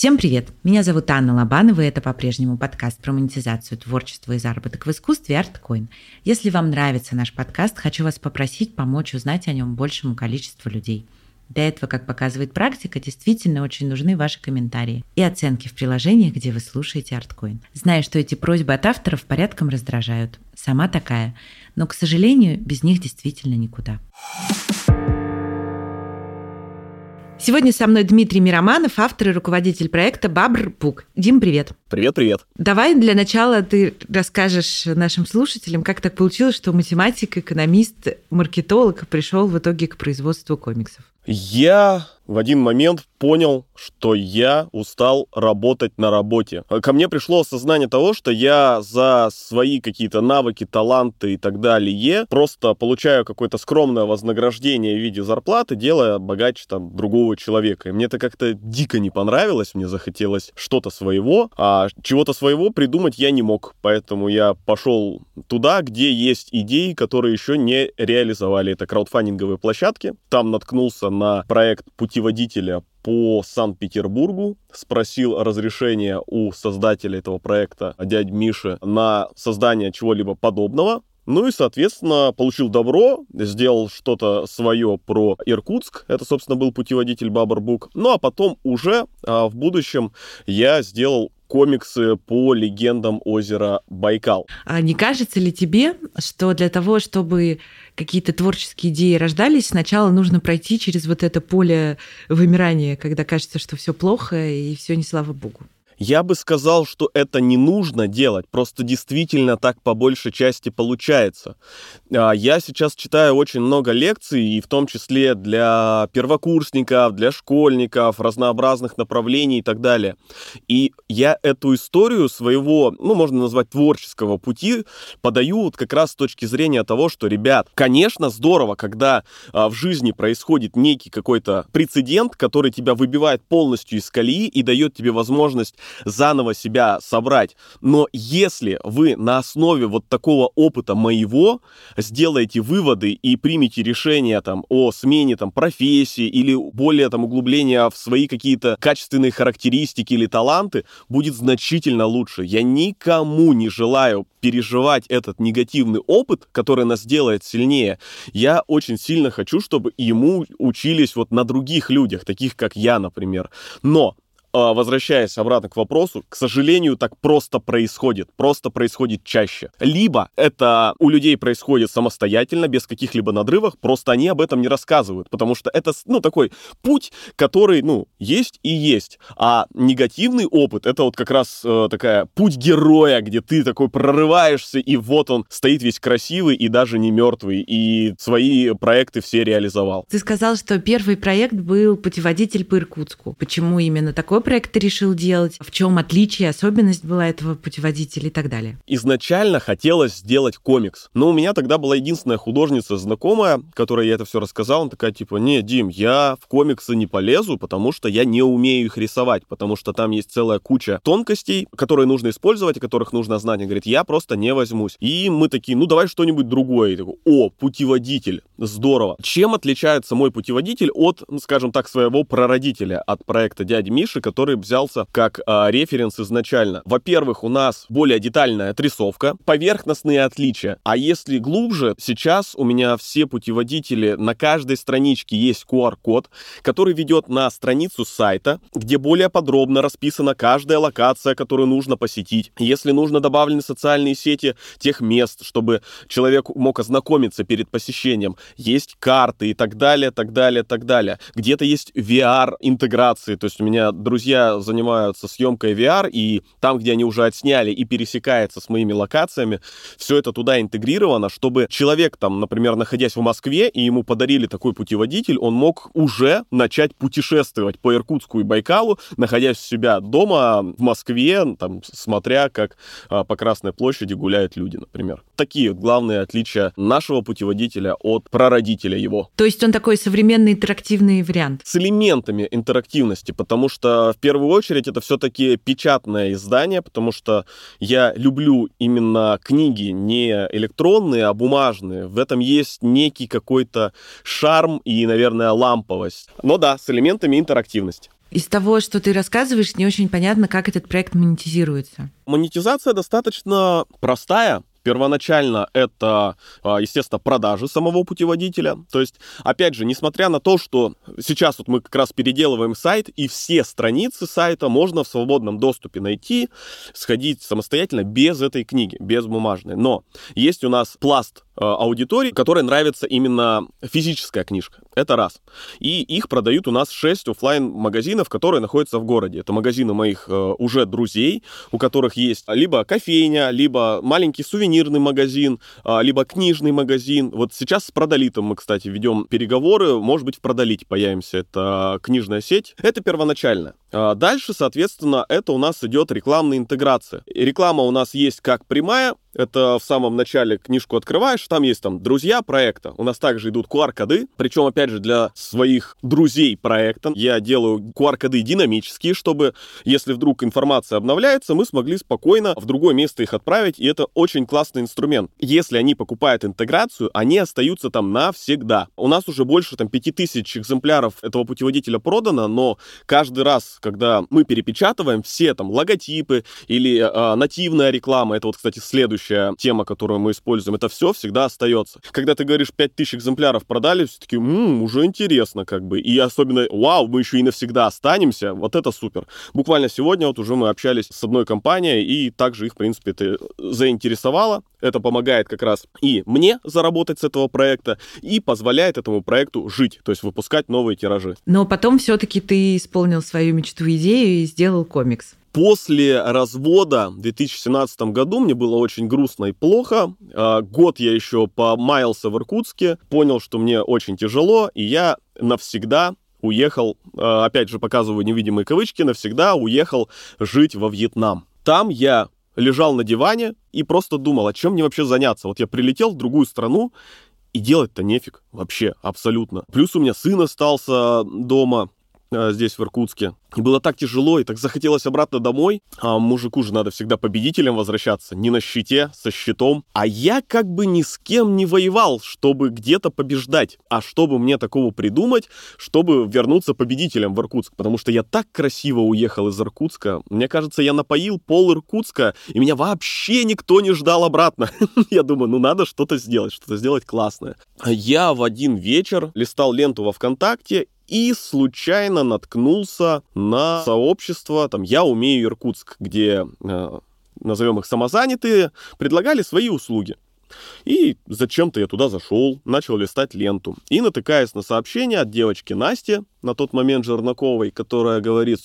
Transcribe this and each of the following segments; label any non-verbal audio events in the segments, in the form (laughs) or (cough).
Всем привет! Меня зовут Анна Лобанова, и это по-прежнему подкаст про монетизацию творчества и заработок в искусстве ArtCoin. Если вам нравится наш подкаст, хочу вас попросить помочь узнать о нем большему количеству людей. Для этого, как показывает практика, действительно очень нужны ваши комментарии и оценки в приложениях, где вы слушаете ArtCoin. Знаю, что эти просьбы от авторов порядком раздражают. Сама такая. Но, к сожалению, без них действительно никуда. Сегодня со мной Дмитрий Мироманов, автор и руководитель проекта Бабр Пук. Дим, привет. Привет, привет. Давай для начала ты расскажешь нашим слушателям, как так получилось, что математик, экономист, маркетолог пришел в итоге к производству комиксов. Я в один момент понял, что я устал работать на работе. Ко мне пришло осознание того, что я за свои какие-то навыки, таланты и так далее просто получаю какое-то скромное вознаграждение в виде зарплаты, делая богаче там другого человека. И мне это как-то дико не понравилось, мне захотелось что-то своего, а чего-то своего придумать я не мог. Поэтому я пошел туда, где есть идеи, которые еще не реализовали. Это краудфандинговые площадки. Там наткнулся на проект путеводителя по Санкт-Петербургу, спросил разрешение у создателя этого проекта, дядь Миши, на создание чего-либо подобного. Ну и, соответственно, получил добро, сделал что-то свое про Иркутск. Это, собственно, был путеводитель Бабарбук. Ну а потом уже а, в будущем я сделал комиксы по легендам озера Байкал. А не кажется ли тебе, что для того, чтобы какие-то творческие идеи рождались, сначала нужно пройти через вот это поле вымирания, когда кажется, что все плохо и все не слава богу? Я бы сказал, что это не нужно делать, просто действительно так по большей части получается. А, я сейчас читаю очень много лекций, и в том числе для первокурсников, для школьников, разнообразных направлений и так далее. И я эту историю своего, ну, можно назвать творческого пути, подаю вот как раз с точки зрения того, что, ребят, конечно, здорово, когда а, в жизни происходит некий какой-то прецедент, который тебя выбивает полностью из колеи и дает тебе возможность заново себя собрать. Но если вы на основе вот такого опыта моего сделаете выводы и примете решение там о смене там профессии или более там углубления в свои какие-то качественные характеристики или таланты, будет значительно лучше. Я никому не желаю переживать этот негативный опыт, который нас делает сильнее. Я очень сильно хочу, чтобы ему учились вот на других людях, таких как я, например. Но возвращаясь обратно к вопросу, к сожалению, так просто происходит, просто происходит чаще. Либо это у людей происходит самостоятельно, без каких-либо надрывов, просто они об этом не рассказывают, потому что это, ну, такой путь, который, ну, есть и есть. А негативный опыт, это вот как раз э, такая путь героя, где ты такой прорываешься, и вот он стоит весь красивый и даже не мертвый, и свои проекты все реализовал. Ты сказал, что первый проект был путеводитель по Иркутску. Почему именно такой какой проект ты решил делать, в чем отличие, особенность была этого путеводителя и так далее? Изначально хотелось сделать комикс, но у меня тогда была единственная художница знакомая, которой я это все рассказал, она такая типа, не, Дим, я в комиксы не полезу, потому что я не умею их рисовать, потому что там есть целая куча тонкостей, которые нужно использовать, и которых нужно знать. Она говорит, я просто не возьмусь. И мы такие, ну давай что-нибудь другое. И такой, о, путеводитель, здорово. Чем отличается мой путеводитель от, скажем так, своего прародителя, от проекта дяди Миши, который взялся как а, референс изначально. Во-первых, у нас более детальная отрисовка, поверхностные отличия. А если глубже, сейчас у меня все путеводители, на каждой страничке есть QR-код, который ведет на страницу сайта, где более подробно расписана каждая локация, которую нужно посетить. Если нужно, добавлены социальные сети тех мест, чтобы человек мог ознакомиться перед посещением. Есть карты и так далее, так далее, так далее. Где-то есть VR-интеграции, то есть у меня друзья друзья занимаются съемкой VR, и там, где они уже отсняли и пересекается с моими локациями, все это туда интегрировано, чтобы человек там, например, находясь в Москве, и ему подарили такой путеводитель, он мог уже начать путешествовать по Иркутску и Байкалу, находясь у себя дома в Москве, там, смотря, как а, по Красной площади гуляют люди, например. Такие вот главные отличия нашего путеводителя от прародителя его. То есть он такой современный интерактивный вариант? С элементами интерактивности, потому что в первую очередь это все-таки печатное издание, потому что я люблю именно книги не электронные, а бумажные. В этом есть некий какой-то шарм и, наверное, ламповость. Но да, с элементами интерактивности. Из того, что ты рассказываешь, не очень понятно, как этот проект монетизируется. Монетизация достаточно простая. Первоначально это, а, естественно, продажи самого путеводителя. То есть, опять же, несмотря на то, что сейчас вот мы как раз переделываем сайт, и все страницы сайта можно в свободном доступе найти, сходить самостоятельно без этой книги, без бумажной. Но есть у нас пласт аудитории, которой нравится именно физическая книжка. Это раз. И их продают у нас 6 офлайн магазинов которые находятся в городе. Это магазины моих э, уже друзей, у которых есть либо кофейня, либо маленький сувенирный магазин, э, либо книжный магазин. Вот сейчас с Продолитом мы, кстати, ведем переговоры. Может быть, в Продолите появимся. Это книжная сеть. Это первоначально. А дальше, соответственно, это у нас идет рекламная интеграция. Реклама у нас есть как прямая, это в самом начале книжку открываешь, там есть там друзья проекта. У нас также идут QR-коды, причем, опять же, для своих друзей проекта я делаю QR-коды динамические, чтобы, если вдруг информация обновляется, мы смогли спокойно в другое место их отправить, и это очень классный инструмент. Если они покупают интеграцию, они остаются там навсегда. У нас уже больше там 5000 экземпляров этого путеводителя продано, но каждый раз, когда мы перепечатываем все там логотипы или э, нативная реклама, это вот, кстати, следующий следующая тема, которую мы используем, это все всегда остается. Когда ты говоришь 5000 экземпляров продали, все таки уже интересно как бы. И особенно, вау, мы еще и навсегда останемся, вот это супер. Буквально сегодня вот уже мы общались с одной компанией, и также их, в принципе, это заинтересовало. Это помогает как раз и мне заработать с этого проекта, и позволяет этому проекту жить, то есть выпускать новые тиражи. Но потом все-таки ты исполнил свою мечту идею и сделал комикс. После развода в 2017 году мне было очень грустно и плохо. А, год я еще помаялся в Иркутске, понял, что мне очень тяжело, и я навсегда уехал, а, опять же показываю невидимые кавычки, навсегда уехал жить во Вьетнам. Там я лежал на диване и просто думал, а чем мне вообще заняться. Вот я прилетел в другую страну, и делать-то нефиг вообще, абсолютно. Плюс у меня сын остался дома, здесь, в Иркутске. И было так тяжело, и так захотелось обратно домой. А мужику же надо всегда победителем возвращаться. Не на щите, со щитом. А я как бы ни с кем не воевал, чтобы где-то побеждать. А чтобы мне такого придумать, чтобы вернуться победителем в Иркутск. Потому что я так красиво уехал из Иркутска. Мне кажется, я напоил пол Иркутска, и меня вообще никто не ждал обратно. (laughs) Я думаю, ну надо что-то сделать, что-то сделать классное. Я в один вечер листал ленту во ВКонтакте и случайно наткнулся на сообщество, там, «Я умею Иркутск», где, э, назовем их самозанятые, предлагали свои услуги. И зачем-то я туда зашел, начал листать ленту. И натыкаясь на сообщение от девочки Насти, на тот момент Жернаковой, которая говорит,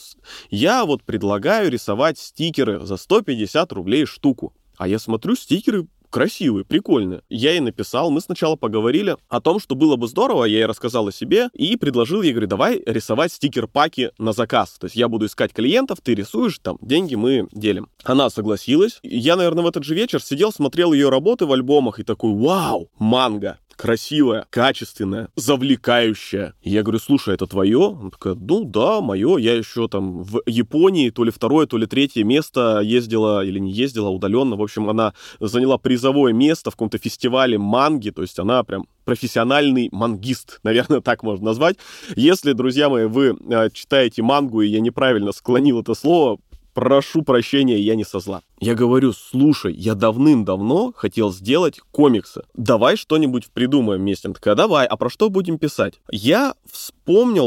я вот предлагаю рисовать стикеры за 150 рублей штуку. А я смотрю, стикеры красивые, прикольные. Я ей написал, мы сначала поговорили о том, что было бы здорово, я ей рассказал о себе и предложил ей, говорю, давай рисовать стикер-паки на заказ. То есть я буду искать клиентов, ты рисуешь, там, деньги мы делим. Она согласилась. Я, наверное, в этот же вечер сидел, смотрел ее работы в альбомах и такой, вау, манго красивая, качественная, завлекающая. я говорю, слушай, это твое? Она такая, ну да, мое. Я еще там в Японии то ли второе, то ли третье место ездила или не ездила удаленно. В общем, она заняла призовое место в каком-то фестивале манги, то есть она прям профессиональный мангист, (laughs) наверное, так можно назвать. Если, друзья мои, вы э, читаете мангу, и я неправильно склонил это слово, прошу прощения, я не со зла. Я говорю, слушай, я давным-давно хотел сделать комиксы. Давай что-нибудь придумаем вместе. Она такая, давай, а про что будем писать? Я вспомнил,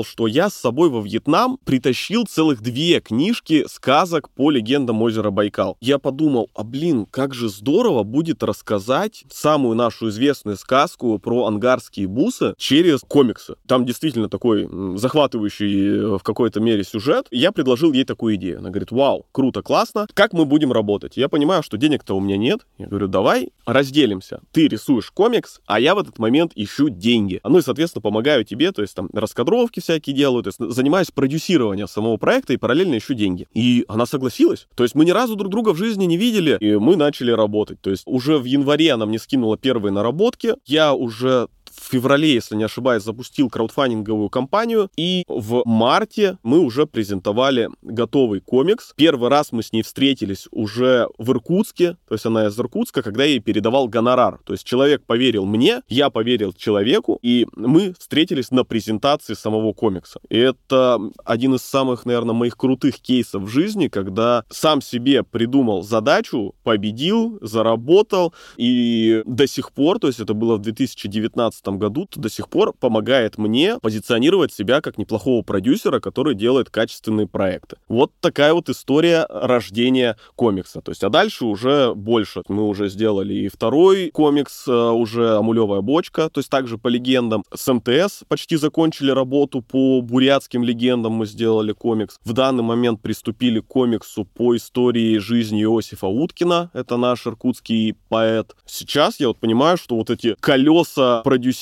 что я с собой во Вьетнам притащил целых две книжки сказок по легендам озера Байкал. Я подумал, а блин, как же здорово будет рассказать самую нашу известную сказку про ангарские бусы через комиксы. Там действительно такой захватывающий э, в какой-то мере сюжет. Я предложил ей такую идею. Она говорит, вау, круто, классно. Как мы будем работать? Я понимаю, что денег-то у меня нет. Я говорю, давай разделимся. Ты рисуешь комикс, а я в этот момент ищу деньги. Ну и, соответственно, помогаю тебе, то есть там раскадровки всякие делаю, то есть занимаюсь продюсированием самого проекта и параллельно ищу деньги. И она согласилась. То есть мы ни разу друг друга в жизни не видели, и мы начали работать. То есть уже в январе она мне скинула первые наработки. Я уже в феврале, если не ошибаюсь, запустил краудфандинговую кампанию, и в марте мы уже презентовали готовый комикс. Первый раз мы с ней встретились уже в Иркутске, то есть она из Иркутска, когда я ей передавал гонорар. То есть человек поверил мне, я поверил человеку, и мы встретились на презентации самого комикса. И это один из самых, наверное, моих крутых кейсов в жизни, когда сам себе придумал задачу, победил, заработал, и до сих пор, то есть это было в 2019 году, до сих пор помогает мне позиционировать себя как неплохого продюсера, который делает качественные проекты. Вот такая вот история рождения комикса. То есть, а дальше уже больше. Мы уже сделали и второй комикс, э, уже «Амулевая бочка», то есть также по легендам. С МТС почти закончили работу по бурятским легендам, мы сделали комикс. В данный момент приступили к комиксу по истории жизни Иосифа Уткина, это наш иркутский поэт. Сейчас я вот понимаю, что вот эти колеса продюсирования,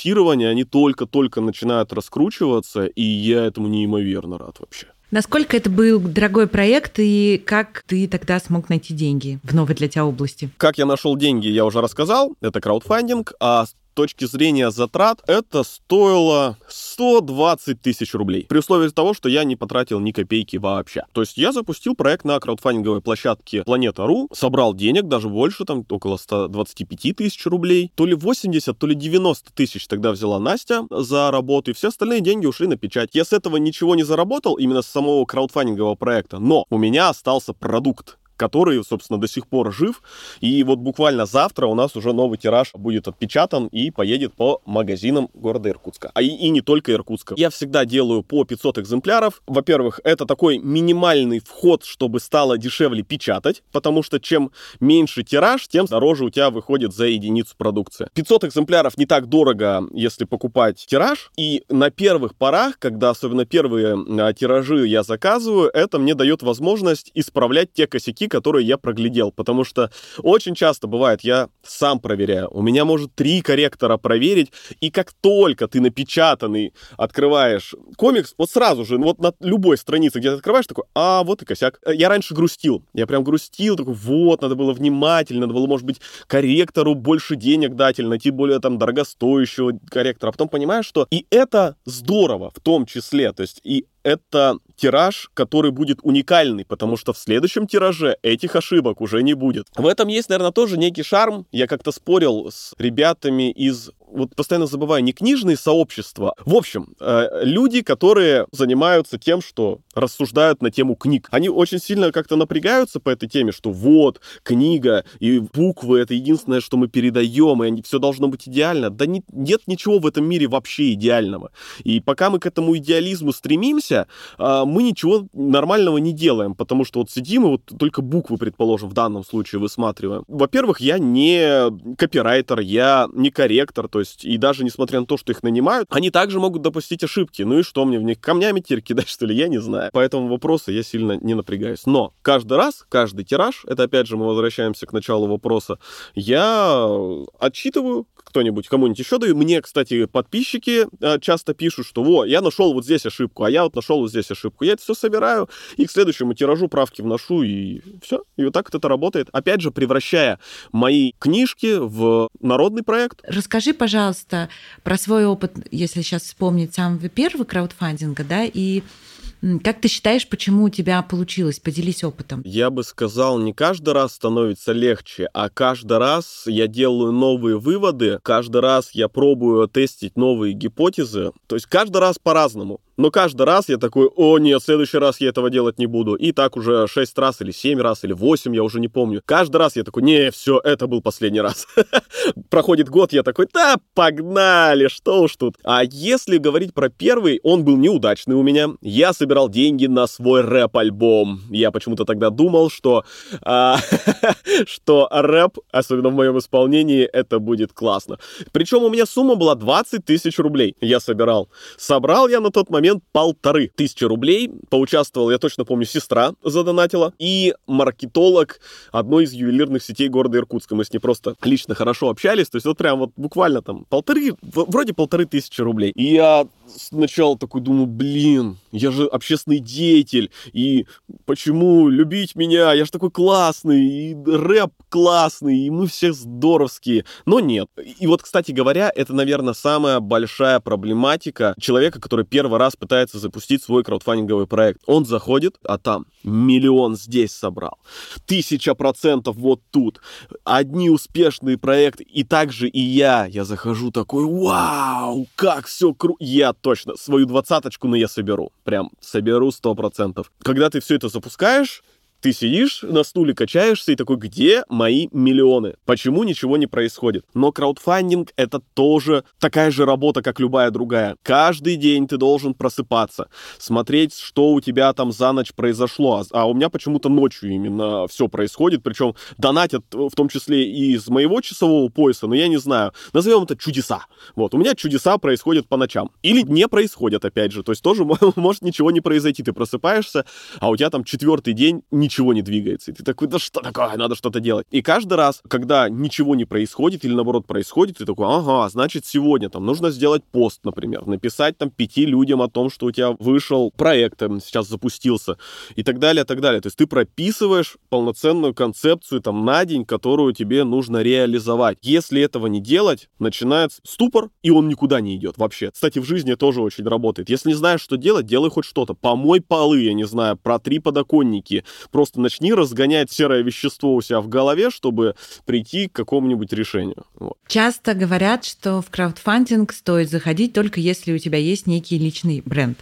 они только-только начинают раскручиваться, и я этому неимоверно рад вообще. Насколько это был дорогой проект и как ты тогда смог найти деньги в новой для тебя области? Как я нашел деньги, я уже рассказал. Это краудфандинг. А точки зрения затрат это стоило 120 тысяч рублей. При условии того, что я не потратил ни копейки вообще. То есть я запустил проект на краудфандинговой площадке Планета.ру, собрал денег, даже больше, там около 125 тысяч рублей. То ли 80, то ли 90 тысяч тогда взяла Настя за работу, и все остальные деньги ушли на печать. Я с этого ничего не заработал, именно с самого краудфандингового проекта, но у меня остался продукт который, собственно, до сих пор жив. И вот буквально завтра у нас уже новый тираж будет отпечатан и поедет по магазинам города Иркутска. А и, и не только Иркутска. Я всегда делаю по 500 экземпляров. Во-первых, это такой минимальный вход, чтобы стало дешевле печатать, потому что чем меньше тираж, тем дороже у тебя выходит за единицу продукции. 500 экземпляров не так дорого, если покупать тираж. И на первых порах, когда особенно первые а, тиражи я заказываю, это мне дает возможность исправлять те косяки, статьи, которые я проглядел, потому что очень часто бывает, я сам проверяю, у меня может три корректора проверить, и как только ты напечатанный открываешь комикс, вот сразу же, вот на любой странице, где ты открываешь, такой, а, вот и косяк. Я раньше грустил, я прям грустил, такой, вот, надо было внимательно, надо было, может быть, корректору больше денег дать или найти более там дорогостоящего корректора, а потом понимаешь, что и это здорово в том числе, то есть и это тираж, который будет уникальный, потому что в следующем тираже этих ошибок уже не будет. В этом есть, наверное, тоже некий шарм. Я как-то спорил с ребятами из вот постоянно забываю, не книжные сообщества. В общем, э, люди, которые занимаются тем, что рассуждают на тему книг. Они очень сильно как-то напрягаются по этой теме, что вот, книга и буквы — это единственное, что мы передаем, и все должно быть идеально. Да не, нет ничего в этом мире вообще идеального. И пока мы к этому идеализму стремимся, э, мы ничего нормального не делаем, потому что вот сидим и вот только буквы, предположим, в данном случае высматриваем. Во-первых, я не копирайтер, я не корректор, то есть, и даже несмотря на то, что их нанимают, они также могут допустить ошибки. Ну и что, мне в них камнями теперь кидать, (laughs) что ли? Я не знаю. По этому вопросу я сильно не напрягаюсь. Но каждый раз, каждый тираж, это опять же мы возвращаемся к началу вопроса, я отчитываю кто-нибудь, кому-нибудь еще даю. Мне, кстати, подписчики э, часто пишут, что во, я нашел вот здесь ошибку, а я вот нашел вот здесь ошибку. Я это все собираю и к следующему тиражу правки вношу, и все. И вот так вот это работает. Опять же, превращая мои книжки в народный проект. Расскажи, пожалуйста, про свой опыт, если сейчас вспомнить самого первого краудфандинга, да, и как ты считаешь, почему у тебя получилось? Поделись опытом. Я бы сказал, не каждый раз становится легче, а каждый раз я делаю новые выводы, каждый раз я пробую тестить новые гипотезы. То есть каждый раз по-разному. Но каждый раз я такой, о нет, в следующий раз я этого делать не буду. И так уже 6 раз или 7 раз или 8, я уже не помню. Каждый раз я такой, не, все, это был последний раз. (laughs) Проходит год, я такой, да, погнали, что уж тут. А если говорить про первый, он был неудачный у меня. Я собирал деньги на свой рэп-альбом. Я почему-то тогда думал, что, а, (laughs) что рэп, особенно в моем исполнении, это будет классно. Причем у меня сумма была 20 тысяч рублей. Я собирал. Собрал я на тот момент момент полторы тысячи рублей. Поучаствовал, я точно помню, сестра задонатила. И маркетолог одной из ювелирных сетей города Иркутска. Мы с ней просто лично хорошо общались. То есть вот прям вот буквально там полторы, вроде полторы тысячи рублей. И я сначала такой думаю, блин, я же общественный деятель, и почему любить меня, я же такой классный, и рэп классный, и мы все здоровские. Но нет. И вот, кстати говоря, это, наверное, самая большая проблематика человека, который первый раз пытается запустить свой краудфандинговый проект. Он заходит, а там миллион здесь собрал, тысяча процентов вот тут, одни успешные проекты, и также и я, я захожу такой, вау, как все круто, я точно свою двадцаточку, но я соберу, прям соберу сто процентов. Когда ты все это запускаешь, ты сидишь на стуле, качаешься и такой, где мои миллионы? Почему ничего не происходит? Но краудфандинг — это тоже такая же работа, как любая другая. Каждый день ты должен просыпаться, смотреть, что у тебя там за ночь произошло. А, а у меня почему-то ночью именно все происходит, причем донатят в том числе и из моего часового пояса, но я не знаю. Назовем это чудеса. Вот, у меня чудеса происходят по ночам. Или не происходят, опять же. То есть тоже (laughs) может ничего не произойти. Ты просыпаешься, а у тебя там четвертый день ничего не двигается. И ты такой, да что такое, надо что-то делать. И каждый раз, когда ничего не происходит или наоборот происходит, ты такой, ага, значит сегодня там нужно сделать пост, например, написать там пяти людям о том, что у тебя вышел проект, там, сейчас запустился и так далее, так далее. То есть ты прописываешь полноценную концепцию там на день, которую тебе нужно реализовать. Если этого не делать, начинается ступор, и он никуда не идет вообще. Кстати, в жизни тоже очень работает. Если не знаешь, что делать, делай хоть что-то. Помой полы, я не знаю, протри подоконники, просто начни разгонять серое вещество у себя в голове, чтобы прийти к какому-нибудь решению. Вот. Часто говорят, что в краудфандинг стоит заходить только если у тебя есть некий личный бренд.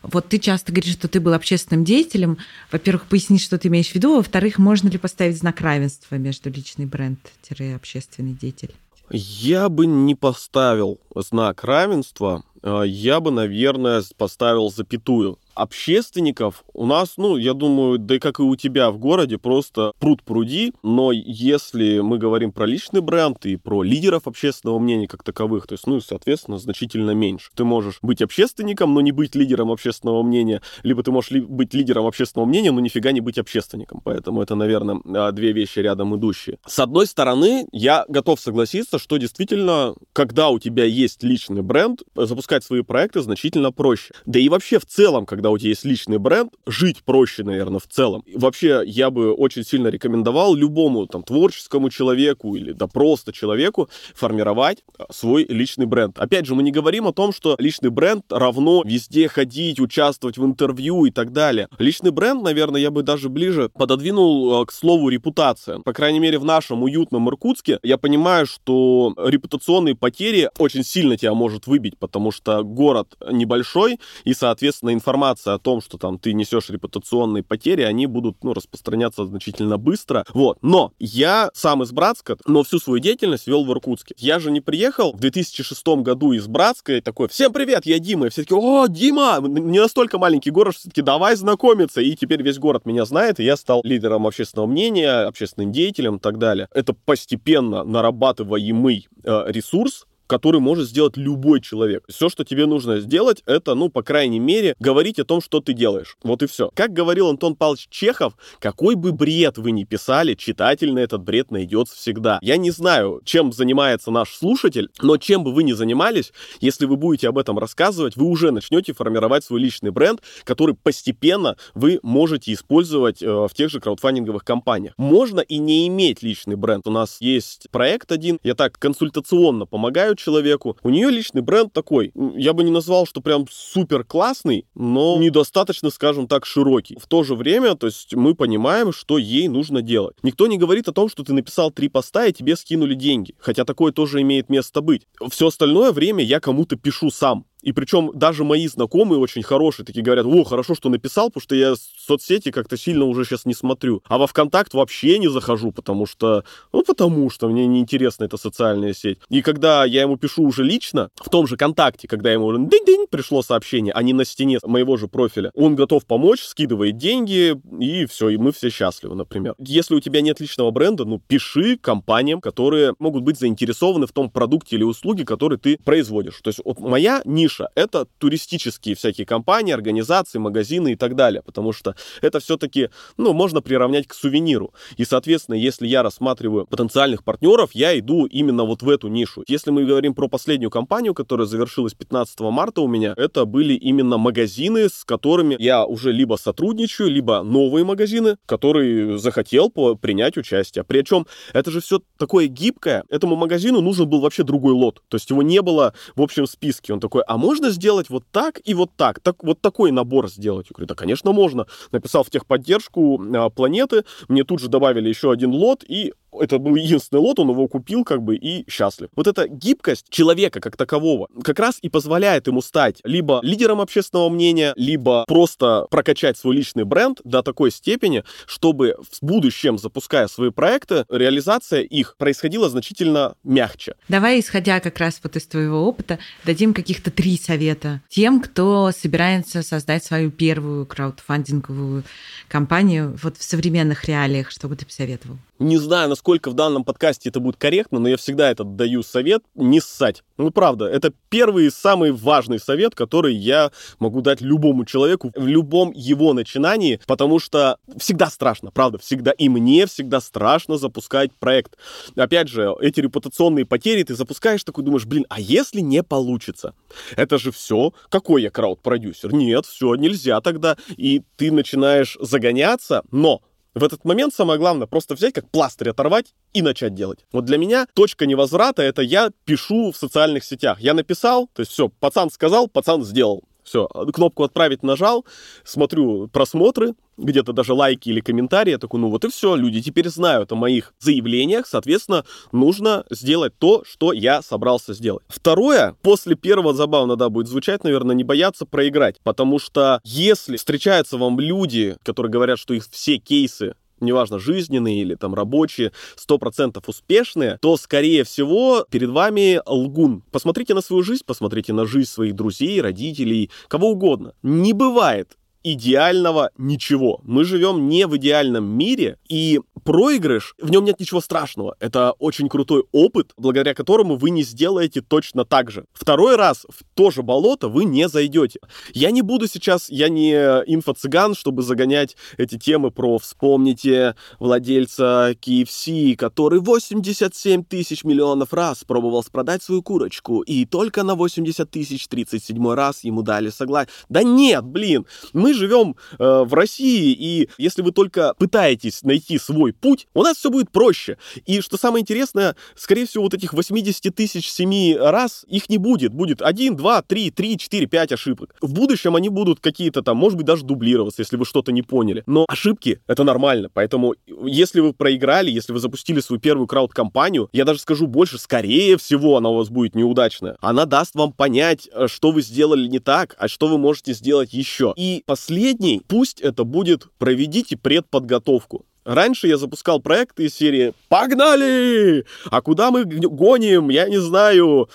Вот ты часто говоришь, что ты был общественным деятелем. Во-первых, поясни, что ты имеешь в виду. Во-вторых, можно ли поставить знак равенства между личный бренд-общественный деятель? Я бы не поставил знак равенства, а я бы, наверное, поставил запятую общественников у нас, ну, я думаю, да и как и у тебя в городе, просто пруд пруди, но если мы говорим про личный бренд и про лидеров общественного мнения как таковых, то есть, ну, соответственно, значительно меньше. Ты можешь быть общественником, но не быть лидером общественного мнения, либо ты можешь ли быть лидером общественного мнения, но нифига не быть общественником. Поэтому это, наверное, а, две вещи рядом идущие. С одной стороны, я готов согласиться, что действительно, когда у тебя есть личный бренд, запускать свои проекты значительно проще. Да и вообще в целом, когда когда у тебя есть личный бренд, жить проще, наверное, в целом. И вообще, я бы очень сильно рекомендовал любому там творческому человеку или да просто человеку формировать а, свой личный бренд. Опять же, мы не говорим о том, что личный бренд равно везде ходить, участвовать в интервью и так далее. Личный бренд, наверное, я бы даже ближе пододвинул а, к слову репутация. По крайней мере, в нашем уютном Иркутске я понимаю, что репутационные потери очень сильно тебя может выбить, потому что город небольшой, и, соответственно, информация информация о том, что там ты несешь репутационные потери, они будут ну, распространяться значительно быстро. Вот. Но я сам из Братска, но всю свою деятельность вел в Иркутске. Я же не приехал в 2006 году из Братска и такой, всем привет, я Дима. И все таки о, Дима, не настолько маленький город, все-таки давай знакомиться. И теперь весь город меня знает, и я стал лидером общественного мнения, общественным деятелем и так далее. Это постепенно нарабатываемый э, ресурс, который может сделать любой человек. Все, что тебе нужно сделать, это, ну, по крайней мере, говорить о том, что ты делаешь. Вот и все. Как говорил Антон Павлович Чехов, какой бы бред вы ни писали, читатель на этот бред найдется всегда. Я не знаю, чем занимается наш слушатель, но чем бы вы ни занимались, если вы будете об этом рассказывать, вы уже начнете формировать свой личный бренд, который постепенно вы можете использовать э, в тех же краудфандинговых компаниях. Можно и не иметь личный бренд. У нас есть проект один, я так консультационно помогаю человеку. У нее личный бренд такой. Я бы не назвал, что прям супер классный, но недостаточно, скажем так, широкий. В то же время, то есть мы понимаем, что ей нужно делать. Никто не говорит о том, что ты написал три поста и тебе скинули деньги. Хотя такое тоже имеет место быть. Все остальное время я кому-то пишу сам. И причем даже мои знакомые очень хорошие такие говорят, о, хорошо, что написал, потому что я соцсети как-то сильно уже сейчас не смотрю. А во ВКонтакт вообще не захожу, потому что, ну, потому что мне неинтересна эта социальная сеть. И когда я ему пишу уже лично, в том же Контакте, когда ему дынь-дынь пришло сообщение, а не на стене моего же профиля, он готов помочь, скидывает деньги, и все, и мы все счастливы, например. Если у тебя нет личного бренда, ну, пиши компаниям, которые могут быть заинтересованы в том продукте или услуге, который ты производишь. То есть вот моя ниша ниша — это туристические всякие компании, организации, магазины и так далее, потому что это все-таки, ну, можно приравнять к сувениру. И, соответственно, если я рассматриваю потенциальных партнеров, я иду именно вот в эту нишу. Если мы говорим про последнюю компанию, которая завершилась 15 марта у меня, это были именно магазины, с которыми я уже либо сотрудничаю, либо новые магазины, которые захотел принять участие. Причем это же все такое гибкое. Этому магазину нужен был вообще другой лот. То есть его не было в общем списке. Он такой, а можно сделать вот так и вот так? так вот такой набор сделать? Я говорю, да, конечно, можно. Написал в техподдержку а, планеты, мне тут же добавили еще один лот, и это был единственный лот, он его купил как бы и счастлив. Вот эта гибкость человека как такового как раз и позволяет ему стать либо лидером общественного мнения, либо просто прокачать свой личный бренд до такой степени, чтобы в будущем, запуская свои проекты, реализация их происходила значительно мягче. Давай, исходя как раз вот из твоего опыта, дадим каких-то три совета тем, кто собирается создать свою первую краудфандинговую компанию вот в современных реалиях, что бы ты посоветовал? Не знаю, насколько в данном подкасте это будет корректно, но я всегда этот даю совет не ссать. Ну, правда, это первый и самый важный совет, который я могу дать любому человеку в любом его начинании, потому что всегда страшно, правда, всегда. И мне всегда страшно запускать проект. Опять же, эти репутационные потери ты запускаешь, такой думаешь, блин, а если не получится? Это же все. Какой я крауд-продюсер? Нет, все, нельзя тогда. И ты начинаешь загоняться, но в этот момент самое главное просто взять, как пластырь оторвать и начать делать. Вот для меня точка невозврата это я пишу в социальных сетях. Я написал, то есть все, пацан сказал, пацан сделал. Все, кнопку «Отправить» нажал, смотрю просмотры, где-то даже лайки или комментарии, я такой, ну вот и все, люди теперь знают о моих заявлениях, соответственно, нужно сделать то, что я собрался сделать. Второе, после первого забавно, да, будет звучать, наверное, не бояться проиграть, потому что если встречаются вам люди, которые говорят, что их все кейсы неважно, жизненные или там рабочие, 100% успешные, то, скорее всего, перед вами лгун. Посмотрите на свою жизнь, посмотрите на жизнь своих друзей, родителей, кого угодно. Не бывает идеального ничего. Мы живем не в идеальном мире, и проигрыш, в нем нет ничего страшного. Это очень крутой опыт, благодаря которому вы не сделаете точно так же. Второй раз в то же болото вы не зайдете. Я не буду сейчас, я не инфо-цыган, чтобы загонять эти темы про «вспомните владельца KFC, который 87 тысяч миллионов раз пробовал продать свою курочку, и только на 80 тысяч 37 раз ему дали согласие». Да нет, блин, мы живем э, в России, и если вы только пытаетесь найти свой путь, у нас все будет проще. И что самое интересное, скорее всего, вот этих 80 тысяч семи раз их не будет. Будет 1, 2, 3, 3, 4, 5 ошибок. В будущем они будут какие-то там, может быть, даже дублироваться, если вы что-то не поняли. Но ошибки — это нормально. Поэтому если вы проиграли, если вы запустили свою первую крауд-компанию, я даже скажу больше, скорее всего, она у вас будет неудачная. Она даст вам понять, э, что вы сделали не так, а что вы можете сделать еще. И по последний, пусть это будет проведите предподготовку. Раньше я запускал проекты из серии «Погнали!» А куда мы гоним? Я не знаю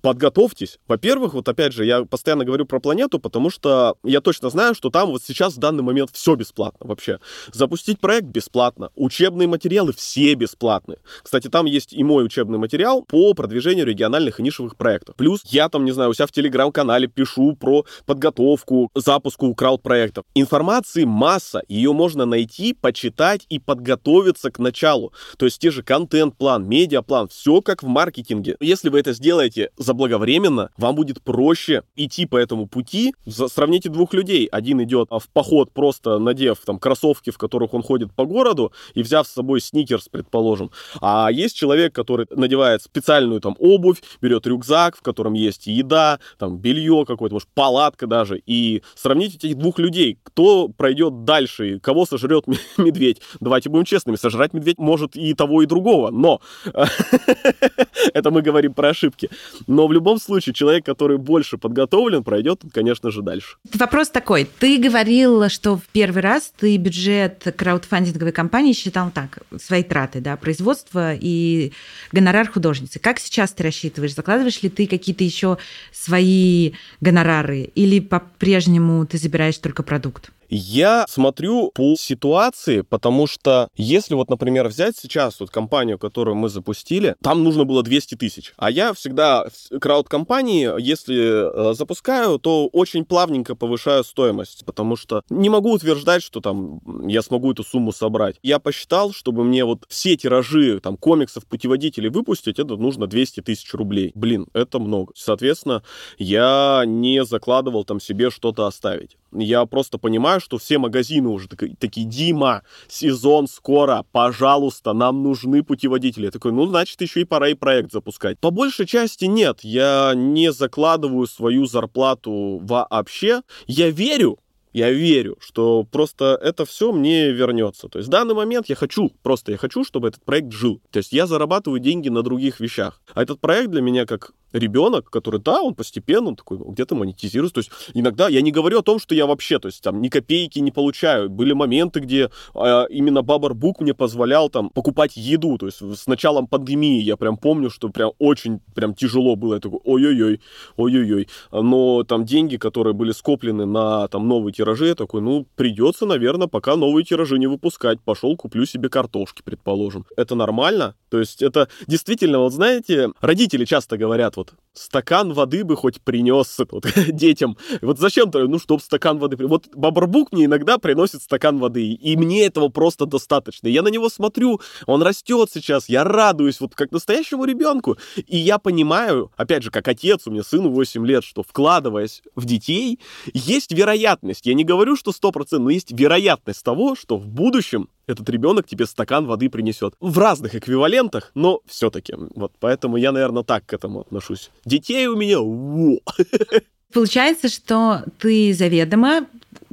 подготовьтесь. Во-первых, вот опять же, я постоянно говорю про планету, потому что я точно знаю, что там вот сейчас в данный момент все бесплатно вообще. Запустить проект бесплатно, учебные материалы все бесплатные. Кстати, там есть и мой учебный материал по продвижению региональных и нишевых проектов. Плюс я там, не знаю, у себя в телеграм-канале пишу про подготовку, запуску крауд-проектов. Информации масса, ее можно найти, почитать и подготовиться к началу. То есть те же контент-план, медиаплан, все как в маркетинге. Если вы это сделаете заблаговременно, вам будет проще идти по этому пути. Сравните двух людей. Один идет в поход, просто надев там кроссовки, в которых он ходит по городу, и взяв с собой сникерс, предположим. А есть человек, который надевает специальную там обувь, берет рюкзак, в котором есть еда, там белье какое-то, может, палатка даже. И сравните этих двух людей. Кто пройдет дальше, кого сожрет (laughs) медведь? Давайте будем честными, сожрать медведь может и того, и другого, но (laughs) это мы говорим про ошибки. Но в любом случае человек, который больше подготовлен, пройдет, конечно же, дальше. Вопрос такой. Ты говорил, что в первый раз ты бюджет краудфандинговой компании считал так, свои траты, да, производство и гонорар художницы. Как сейчас ты рассчитываешь? Закладываешь ли ты какие-то еще свои гонорары или по-прежнему ты забираешь только продукт? Я смотрю по ситуации, потому что если вот, например, взять сейчас вот компанию, которую мы запустили, там нужно было 200 тысяч. А я всегда крауд-компании, если э, запускаю, то очень плавненько повышаю стоимость, потому что не могу утверждать, что там я смогу эту сумму собрать. Я посчитал, чтобы мне вот все тиражи там комиксов, путеводителей выпустить, это нужно 200 тысяч рублей. Блин, это много. Соответственно, я не закладывал там себе что-то оставить. Я просто понимаю, что все магазины уже такие, Дима, сезон скоро, пожалуйста, нам нужны путеводители. Я такой, ну, значит, еще и пора и проект запускать. По большей части нет, я не закладываю свою зарплату вообще. Я верю, я верю, что просто это все мне вернется. То есть в данный момент я хочу, просто я хочу, чтобы этот проект жил. То есть я зарабатываю деньги на других вещах. А этот проект для меня как ребенок, который, да, он постепенно он такой, где-то монетизируется. То есть иногда я не говорю о том, что я вообще, то есть там ни копейки не получаю. Были моменты, где а, именно Бабарбук мне позволял там покупать еду. То есть с началом пандемии я прям помню, что прям очень прям тяжело было. Я такой, ой-ой-ой, ой-ой-ой. Но там деньги, которые были скоплены на там новые тиражи, я такой, ну, придется, наверное, пока новые тиражи не выпускать. Пошел, куплю себе картошки, предположим. Это нормально? То есть это действительно, вот знаете, родители часто говорят, вот стакан воды бы хоть принес вот, (laughs) детям. Вот зачем-то, ну, чтобы стакан воды... Вот Бабарбук мне иногда приносит стакан воды, и мне этого просто достаточно. Я на него смотрю, он растет сейчас, я радуюсь, вот как настоящему ребенку. И я понимаю, опять же, как отец, у меня сыну 8 лет, что вкладываясь в детей, есть вероятность, я не говорю, что 100%, но есть вероятность того, что в будущем этот ребенок тебе стакан воды принесет. В разных эквивалентах, но все-таки. Вот поэтому я, наверное, так к этому отношусь. Детей у меня... Во! (laughs) Получается, что ты заведомо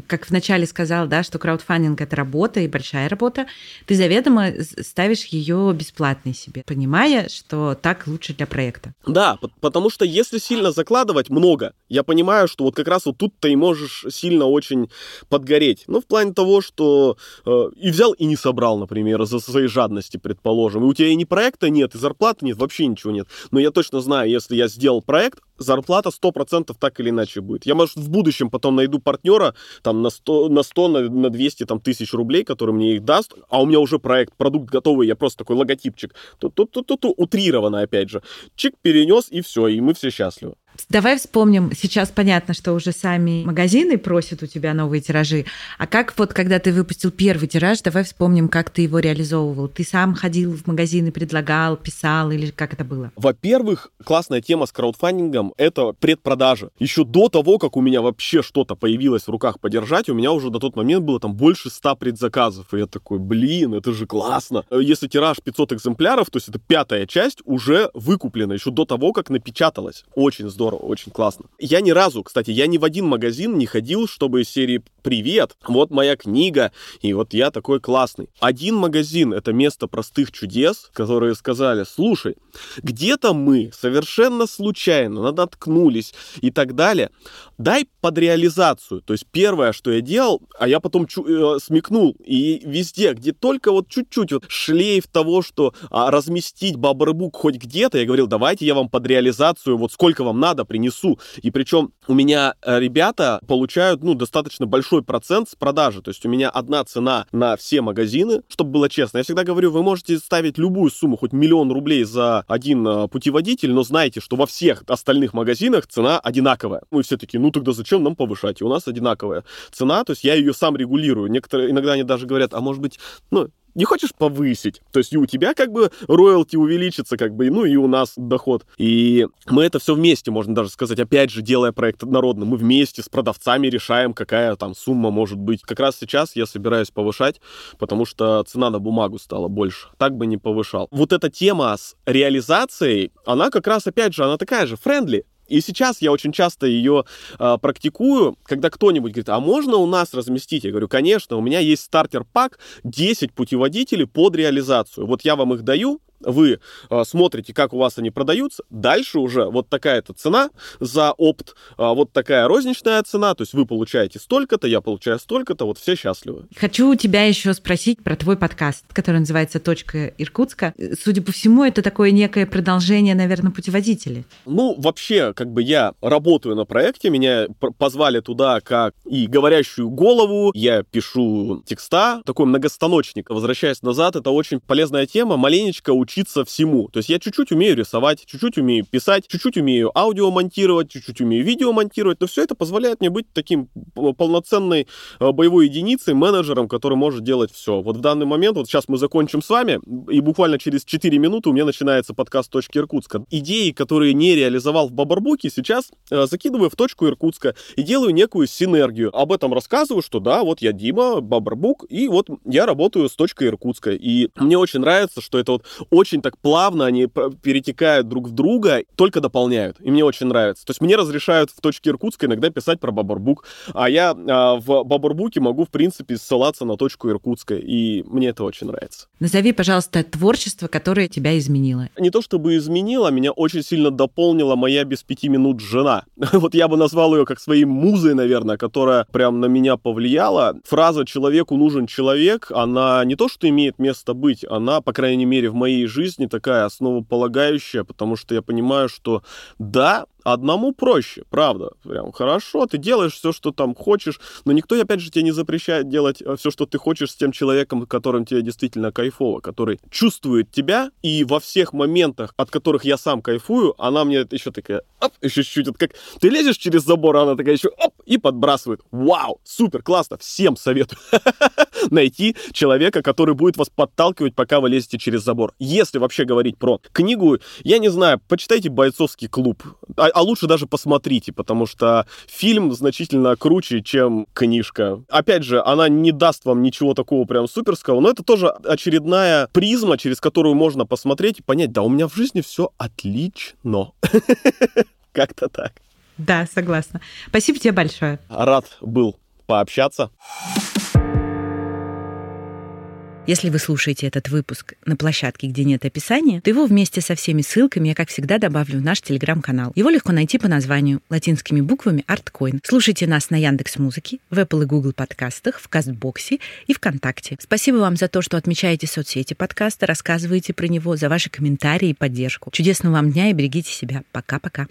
как вначале сказал, да, что краудфандинг это работа и большая работа, ты заведомо ставишь ее бесплатной себе, понимая, что так лучше для проекта. Да, потому что если сильно закладывать много, я понимаю, что вот как раз вот тут ты можешь сильно очень подгореть. Ну, в плане того, что э, и взял и не собрал, например, из-за своей жадности, предположим. И у тебя и ни проекта нет, и зарплаты нет, вообще ничего нет. Но я точно знаю, если я сделал проект, зарплата 100% так или иначе будет. Я, может, в будущем потом найду партнера там на 100, на, 100, на, на 200 там, тысяч рублей, который мне их даст, а у меня уже проект, продукт готовый, я просто такой логотипчик. Тут-тут-тут-тут утрированно, опять же. Чик перенес, и все, и мы все счастливы. Давай вспомним, сейчас понятно, что уже сами магазины просят у тебя новые тиражи. А как вот, когда ты выпустил первый тираж, давай вспомним, как ты его реализовывал. Ты сам ходил в магазины, предлагал, писал или как это было? Во-первых, классная тема с краудфандингом — это предпродажа. Еще до того, как у меня вообще что-то появилось в руках подержать, у меня уже на тот момент было там больше 100 предзаказов. И я такой, блин, это же классно. Если тираж 500 экземпляров, то есть это пятая часть уже выкуплена еще до того, как напечаталась. Очень здорово здорово, очень классно. Я ни разу, кстати, я ни в один магазин не ходил, чтобы из серии «Привет, вот моя книга, и вот я такой классный». Один магазин — это место простых чудес, которые сказали, слушай, где-то мы совершенно случайно наткнулись и так далее, дай под реализацию. То есть первое, что я делал, а я потом чу- э, смекнул, и везде, где только вот чуть-чуть вот шлейф того, что а, разместить Бабарбук хоть где-то, я говорил, давайте я вам под реализацию, вот сколько вам надо, принесу. И причем у меня э, ребята получают, ну, достаточно большой процент с продажи. То есть у меня одна цена на все магазины, чтобы было честно. Я всегда говорю, вы можете ставить любую сумму, хоть миллион рублей за один э, путеводитель, но знайте, что во всех остальных магазинах цена одинаковая. Мы все таки ну тогда зачем нам повышать? И у нас одинаковая цена, то есть я ее сам регулирую. Некоторые иногда они даже говорят, а может быть, ну, не хочешь повысить. То есть и у тебя как бы роялти увеличится, как бы, ну и у нас доход. И мы это все вместе, можно даже сказать, опять же, делая проект народным, мы вместе с продавцами решаем, какая там сумма может быть. Как раз сейчас я собираюсь повышать, потому что цена на бумагу стала больше. Так бы не повышал. Вот эта тема с реализацией, она как раз, опять же, она такая же, френдли. И сейчас я очень часто ее э, практикую, когда кто-нибудь говорит, а можно у нас разместить? Я говорю, конечно, у меня есть стартер-пак, 10 путеводителей под реализацию. Вот я вам их даю, вы э, смотрите, как у вас они продаются, дальше уже вот такая-то цена за опт, э, вот такая розничная цена, то есть вы получаете столько-то, я получаю столько-то, вот все счастливы. Хочу у тебя еще спросить про твой подкаст, который называется «Точка Иркутска». Судя по всему, это такое некое продолжение, наверное, путеводителей. Ну, вообще, как бы я работаю на проекте, меня позвали туда как и говорящую голову, я пишу текста, такой многостаночник. Возвращаясь назад, это очень полезная тема, маленечко учиться всему. То есть я чуть-чуть умею рисовать, чуть-чуть умею писать, чуть-чуть умею аудио монтировать, чуть-чуть умею видео монтировать, но все это позволяет мне быть таким полноценной э, боевой единицей, менеджером, который может делать все. Вот в данный момент, вот сейчас мы закончим с вами, и буквально через 4 минуты у меня начинается подкаст «Точки Иркутска». Идеи, которые не реализовал в Бабарбуке, сейчас э, закидываю в «Точку Иркутска» и делаю некую синергию. Об этом рассказываю, что да, вот я Дима, Бабарбук, и вот я работаю с «Точкой Иркутска». И мне очень нравится, что это вот очень так плавно они перетекают друг в друга, только дополняют. И мне очень нравится. То есть мне разрешают в «Точке Иркутска» иногда писать про Бабарбук, а я а, в Бабарбуке могу, в принципе, ссылаться на «Точку Иркутска», и мне это очень нравится. Назови, пожалуйста, творчество, которое тебя изменило. Не то чтобы изменило, меня очень сильно дополнила моя без пяти минут жена. (laughs) Вот я бы назвал ее как своей музой, наверное, которая прям на меня повлияла. Фраза «человеку нужен человек», она не то что имеет место быть, она, по крайней мере, в моей жизни такая основополагающая, потому что я понимаю, что да, Одному проще, правда. Прям хорошо, ты делаешь все, что там хочешь, но никто, опять же, тебе не запрещает делать э, все, что ты хочешь с тем человеком, которым тебе действительно кайфово, который чувствует тебя, и во всех моментах, от которых я сам кайфую, она мне еще такая, оп, еще чуть-чуть, вот как ты лезешь через забор, она такая еще, оп, и подбрасывает. Вау, супер, классно, всем советую (laughs) найти человека, который будет вас подталкивать, пока вы лезете через забор. Если вообще говорить про книгу, я не знаю, почитайте «Бойцовский клуб», а, лучше даже посмотрите, потому что фильм значительно круче, чем книжка. Опять же, она не даст вам ничего такого прям суперского, но это тоже очередная призма, через которую можно посмотреть и понять, да, у меня в жизни все отлично. (laughs) Как-то так. Да, согласна. Спасибо тебе большое. Рад был пообщаться. Если вы слушаете этот выпуск на площадке, где нет описания, то его вместе со всеми ссылками я, как всегда, добавлю в наш телеграм-канал. Его легко найти по названию латинскими буквами ArtCoin. Слушайте нас на Яндекс Музыке, в Apple и Google подкастах, в Castbox е и ВКонтакте. Спасибо вам за то, что отмечаете соцсети подкаста, рассказываете про него, за ваши комментарии и поддержку. Чудесного вам дня и берегите себя. Пока-пока.